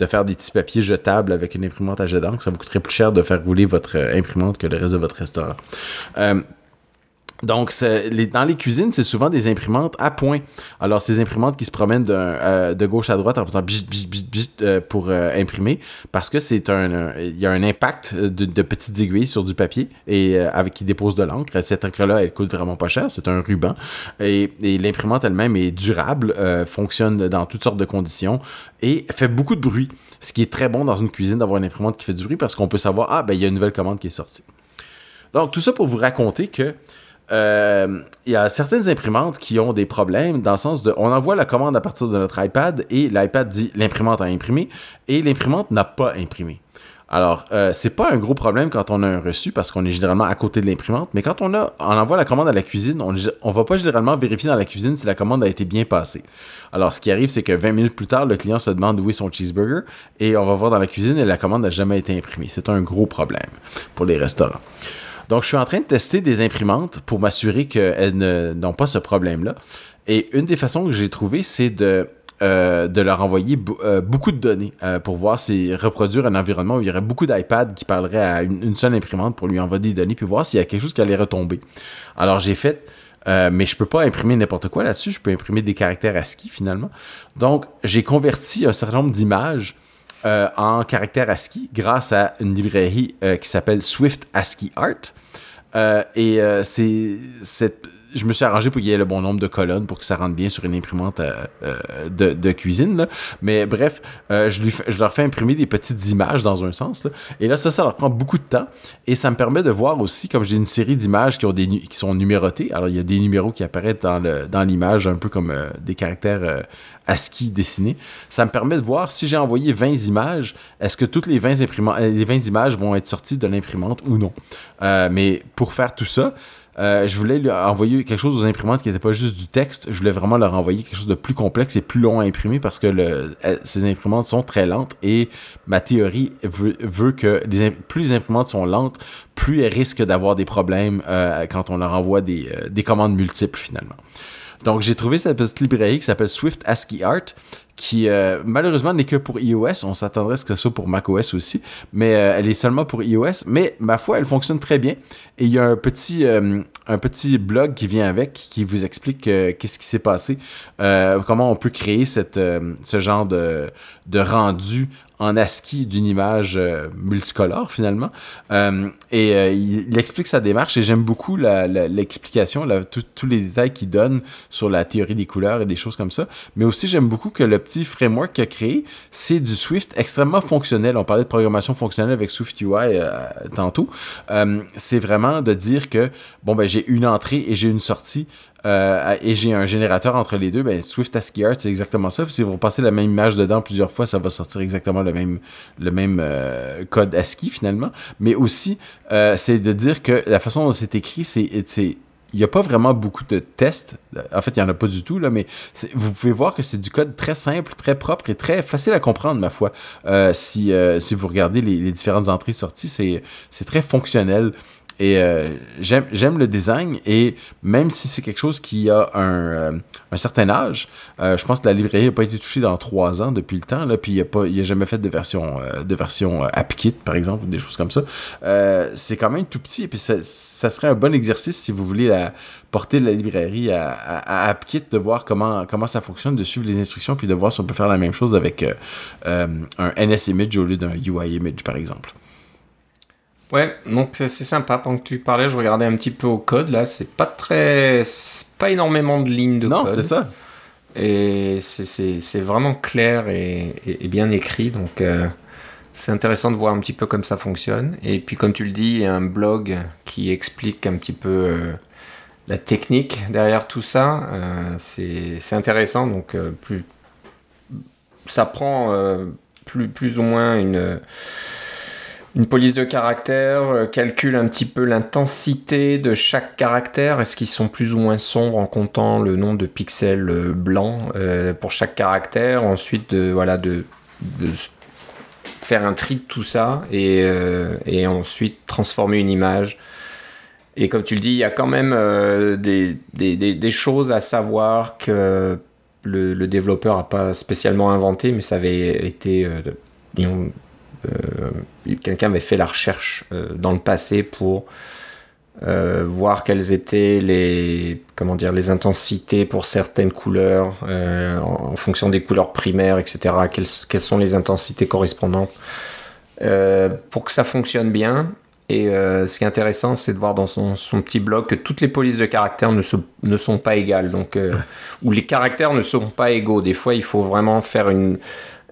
faire des petits papiers jetables avec une imprimante à jet d'encre. Ça vous coûterait plus cher de faire rouler votre euh, imprimante que le reste de votre restaurant. Euh, donc, dans les cuisines, c'est souvent des imprimantes à point. Alors, ces imprimantes qui se promènent euh, de gauche à droite en faisant bzz, euh, pour euh, imprimer, parce que c'est un, il y a un impact de, petites aiguilles sur du papier et avec qui dépose de l'encre. Cette encre-là, elle coûte vraiment pas cher. C'est un ruban et, l'imprimante elle-même est durable, fonctionne dans toutes sortes de conditions et fait beaucoup de bruit. Ce qui est très bon dans une cuisine d'avoir une imprimante qui fait du bruit parce qu'on peut savoir ah ben il y a une nouvelle commande qui est sortie. Donc tout ça pour vous raconter que euh, il y a certaines imprimantes qui ont des problèmes dans le sens de on envoie la commande à partir de notre iPad et l'iPad dit l'imprimante a imprimé et l'imprimante n'a pas imprimé. Alors, euh, c'est pas un gros problème quand on a un reçu parce qu'on est généralement à côté de l'imprimante, mais quand on, a, on envoie la commande à la cuisine, on, on va pas généralement vérifier dans la cuisine si la commande a été bien passée. Alors, ce qui arrive, c'est que 20 minutes plus tard, le client se demande où est son cheeseburger et on va voir dans la cuisine et la commande n'a jamais été imprimée. C'est un gros problème pour les restaurants. Donc, je suis en train de tester des imprimantes pour m'assurer qu'elles n'ont pas ce problème-là. Et une des façons que j'ai trouvé, c'est de, euh, de leur envoyer euh, beaucoup de données euh, pour voir si reproduire un environnement où il y aurait beaucoup d'iPad qui parlerait à une, seule imprimante pour lui envoyer des données, puis voir s'il y a quelque chose qui allait retomber. Alors, j'ai fait. mais je peux pas imprimer n'importe quoi là-dessus. Je peux imprimer des caractères ASCII finalement. Donc, j'ai converti un certain nombre d'images euh, en caractère ASCII grâce à une librairie euh, qui s'appelle Swift ASCII Art. Euh, et c'est cette je me suis arrangé pour qu'il y ait le bon nombre de colonnes pour que ça rentre bien sur une imprimante de, cuisine. Mais bref, je, lui je leur fais imprimer des petites images dans un sens. Et là, ça, ça leur prend beaucoup de temps. Et ça me permet de voir aussi, comme j'ai une série d'images qui, qui sont numérotées. Alors, il y a des numéros qui apparaissent dans l'image, un peu comme des caractères ASCII dessiné. Ça me permet de voir si j'ai envoyé 20 images, est-ce que toutes les 20, euh, les 20 images vont être sorties de l'imprimante ou non? Euh, mais pour faire tout ça, euh, je voulais envoyer quelque chose aux imprimantes qui n'était pas juste du texte. Je voulais vraiment leur envoyer quelque chose de plus complexe et plus long à imprimer parce que ces imprimantes sont très lentes et ma théorie veut, que plus les imprimantes sont lentes, plus elles risquent d'avoir des problèmes quand on leur envoie des, des commandes multiples finalement. Donc, j'ai trouvé cette petite librairie qui s'appelle Swift ASCII Art, qui euh, malheureusement n'est que pour iOS. On s'attendrait à ce que ce soit pour macOS aussi, mais euh, elle est seulement pour iOS. Mais ma foi, elle fonctionne très bien. Et il y a un petit, euh, un petit blog qui vient avec qui vous explique qu'est-ce qui s'est passé, comment on peut créer cette, ce genre de, de rendu en ASCII d'une image euh, multicolore finalement. Euh, et euh, il, explique sa démarche et j'aime beaucoup l'explication, tous les détails qu'il donne sur la théorie des couleurs et des choses comme ça. Mais aussi j'aime beaucoup que le petit framework qu'il a créé, c'est du Swift extrêmement fonctionnel. On parlait de programmation fonctionnelle avec Swift UI tantôt. c'est vraiment de dire que bon ben j'ai une entrée et j'ai une sortie. Euh, et j'ai un générateur entre les deux, ben, Swift ASCII Art, c'est exactement ça. Si vous passez la même image dedans plusieurs fois, ça va sortir exactement le même, le même euh, code ASCII finalement. Mais aussi, euh, c'est de dire que la façon dont c'est écrit, c'est il n'y a pas vraiment beaucoup de tests. En fait, il n'y en a pas du tout, là, mais vous pouvez voir que c'est du code très simple, très propre et très facile à comprendre, ma foi. si, si vous regardez les, les différentes entrées sorties, c'est très fonctionnel. Et euh, j'aime le design et même si c'est quelque chose qui a un, euh, certain âge, euh, je pense que la librairie n'a pas été touchée dans trois ans depuis le temps, là, puis il il a jamais fait de version, de version AppKit, par exemple, ou des choses comme ça. c'est quand même tout petit et puis ça, serait un bon exercice si vous voulez porter la librairie à, à, AppKit, de voir comment, comment ça fonctionne, de suivre les instructions, puis de voir si on peut faire la même chose avec un NS Image au lieu d'un UI Image, par exemple. Ouais, donc c'est sympa. Pendant que tu parlais, je regardais un petit peu au code. Là, c'est pas très. pas énormément de lignes de code. Non, c'est ça. Et c'est vraiment clair et, bien écrit. Donc, euh, c'est intéressant de voir un petit peu comme ça fonctionne. Et puis, comme tu le dis, il y a un blog qui explique un petit peu. Euh, la technique derrière tout ça. c'est intéressant, donc plus ça prend plus, plus ou moins une une police de caractère euh, calcule un petit peu l'intensité de chaque caractère. Est-ce qu'ils sont plus ou moins sombres en comptant le nombre de pixels euh, blancs euh, pour chaque caractère? Ensuite, voilà, de, faire un tri de tout ça et, ensuite transformer une image. Et comme tu le dis, il y a quand même des, choses à savoir que le, développeur n'a pas spécialement inventé, mais ça avait été quelqu'un avait fait la recherche euh, dans le passé pour euh, voir quelles étaient les comment dire les intensités pour certaines couleurs en, fonction des couleurs primaires etc quelles, quelles sont les intensités correspondantes pour que ça fonctionne bien. Et ce qui est intéressant c'est de voir dans son, son, petit blog que toutes les polices de caractères ne, ne sont pas égales. Donc ou les caractères ne sont pas égaux. Des fois il faut vraiment faire une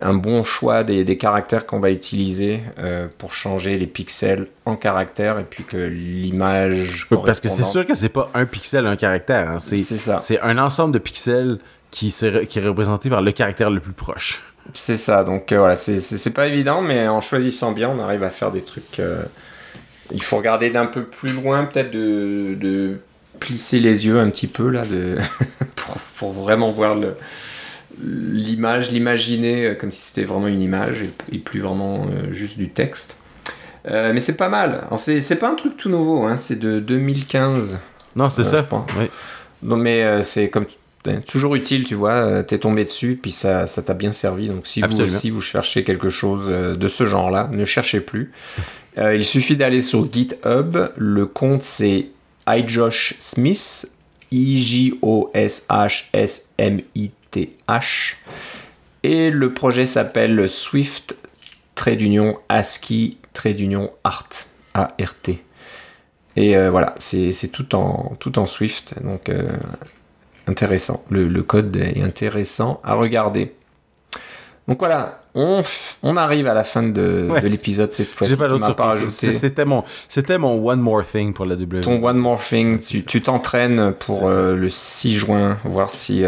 un bon choix des, caractères qu'on va utiliser euh, pour changer les pixels en caractères et puis que l'image. Parce que c'est sûr que c'est pas un pixel, un caractère. Hein. C'est ça. C'est un ensemble de pixels qui, qui est représenté par le caractère le plus proche. C'est ça. Donc euh, voilà, c'est pas évident, mais en choisissant bien, on arrive à faire des trucs. Euh, il faut regarder d'un peu plus loin, peut-être de, de, plisser les yeux un petit peu là, de pour, pour vraiment voir le l'image, l'imaginer euh, comme si c'était vraiment une image et, plus vraiment euh, juste du texte. Euh, mais c'est pas mal. C'est pas un truc tout nouveau, hein, c'est de 2015. Non, c'est ça. Oui. Non, mais c'est comme toujours utile, tu vois. T'es tombé dessus, puis ça t'a bien servi. Donc si vous aussi vous cherchez quelque chose de ce genre-là, ne cherchez plus. il suffit d'aller sur GitHub. Le compte c'est iJosh Smith, I-J-O-S-H-S-M-I-T h Et le projet s'appelle Swift trait d'union ASCII trait d'union Art. A-R-T. Et euh, voilà, c'est tout en, tout en Swift, donc euh, intéressant. Le, code est intéressant à regarder. Donc voilà, on, on arrive à la fin de, l'épisode cette fois-ci. C'était mon, mon one more thing pour la W. Ton one more thing, tu t'entraînes pour euh, le 6 juin, voir si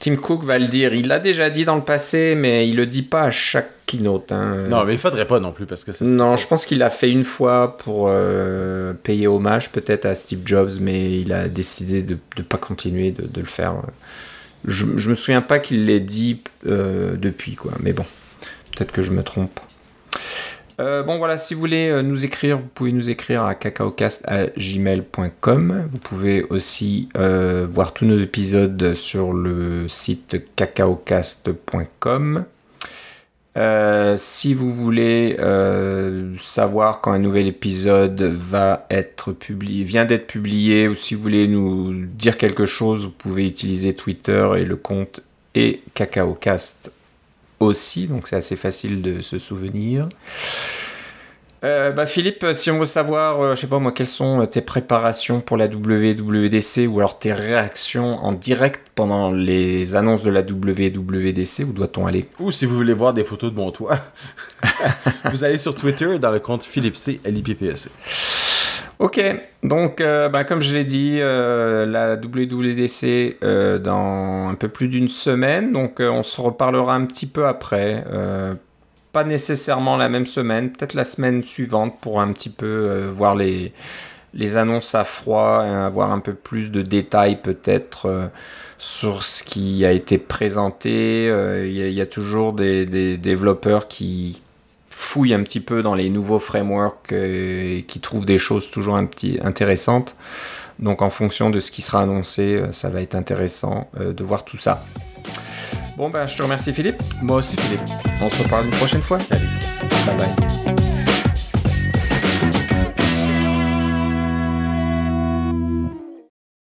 Tim Cook va le dire. Il l'a déjà dit dans le passé, mais il le dit pas à chaque keynote. Hein. Non, mais il faudrait pas non plus parce que ça. Non, je pense qu'il l'a fait une fois pour euh, payer hommage peut-être à Steve Jobs, mais il a décidé de ne pas continuer de, le faire. Je, je me souviens pas qu'il l'ait dit euh, depuis quoi, mais bon, peut-être que je me trompe. Euh, bon voilà, si vous voulez euh, nous écrire, vous pouvez nous écrire à cacaocast.gmail.com. Vous pouvez aussi euh, voir tous nos épisodes sur le site cacaocast.com. si vous voulez savoir quand un nouvel épisode va être publié, vient d'être publié, ou si vous voulez nous dire quelque chose, vous pouvez utiliser Twitter et le compte et cacaocast aussi, donc c'est assez facile de se souvenir. Euh, bah Philippe, si on veut savoir, euh, je sais pas moi, quelles sont tes préparations pour la WWDC ou alors tes réactions en direct pendant les annonces de la WWDC, où doit-on aller? Ou si vous voulez voir des photos de mon toit, vous allez sur Twitter dans le compte Philippe C. Ok, donc euh, bah, comme je l'ai dit, euh, la WWDC euh, dans un peu plus d'une semaine, donc on se reparlera un petit peu après. pas nécessairement la même semaine, peut-être la semaine suivante pour un petit peu voir les, les annonces à froid, avoir un peu plus de détails peut-être sur ce qui a été présenté. Il y, y, a toujours des, des développeurs qui, fouille un petit peu dans les nouveaux frameworks euh, et qui trouve des choses toujours un petit intéressantes. Donc en fonction de ce qui sera annoncé, euh, ça va être intéressant euh, de voir tout ça. Bon ben je te remercie Philippe. Moi aussi Philippe. On se reparle une prochaine fois. Salut. Bye bye.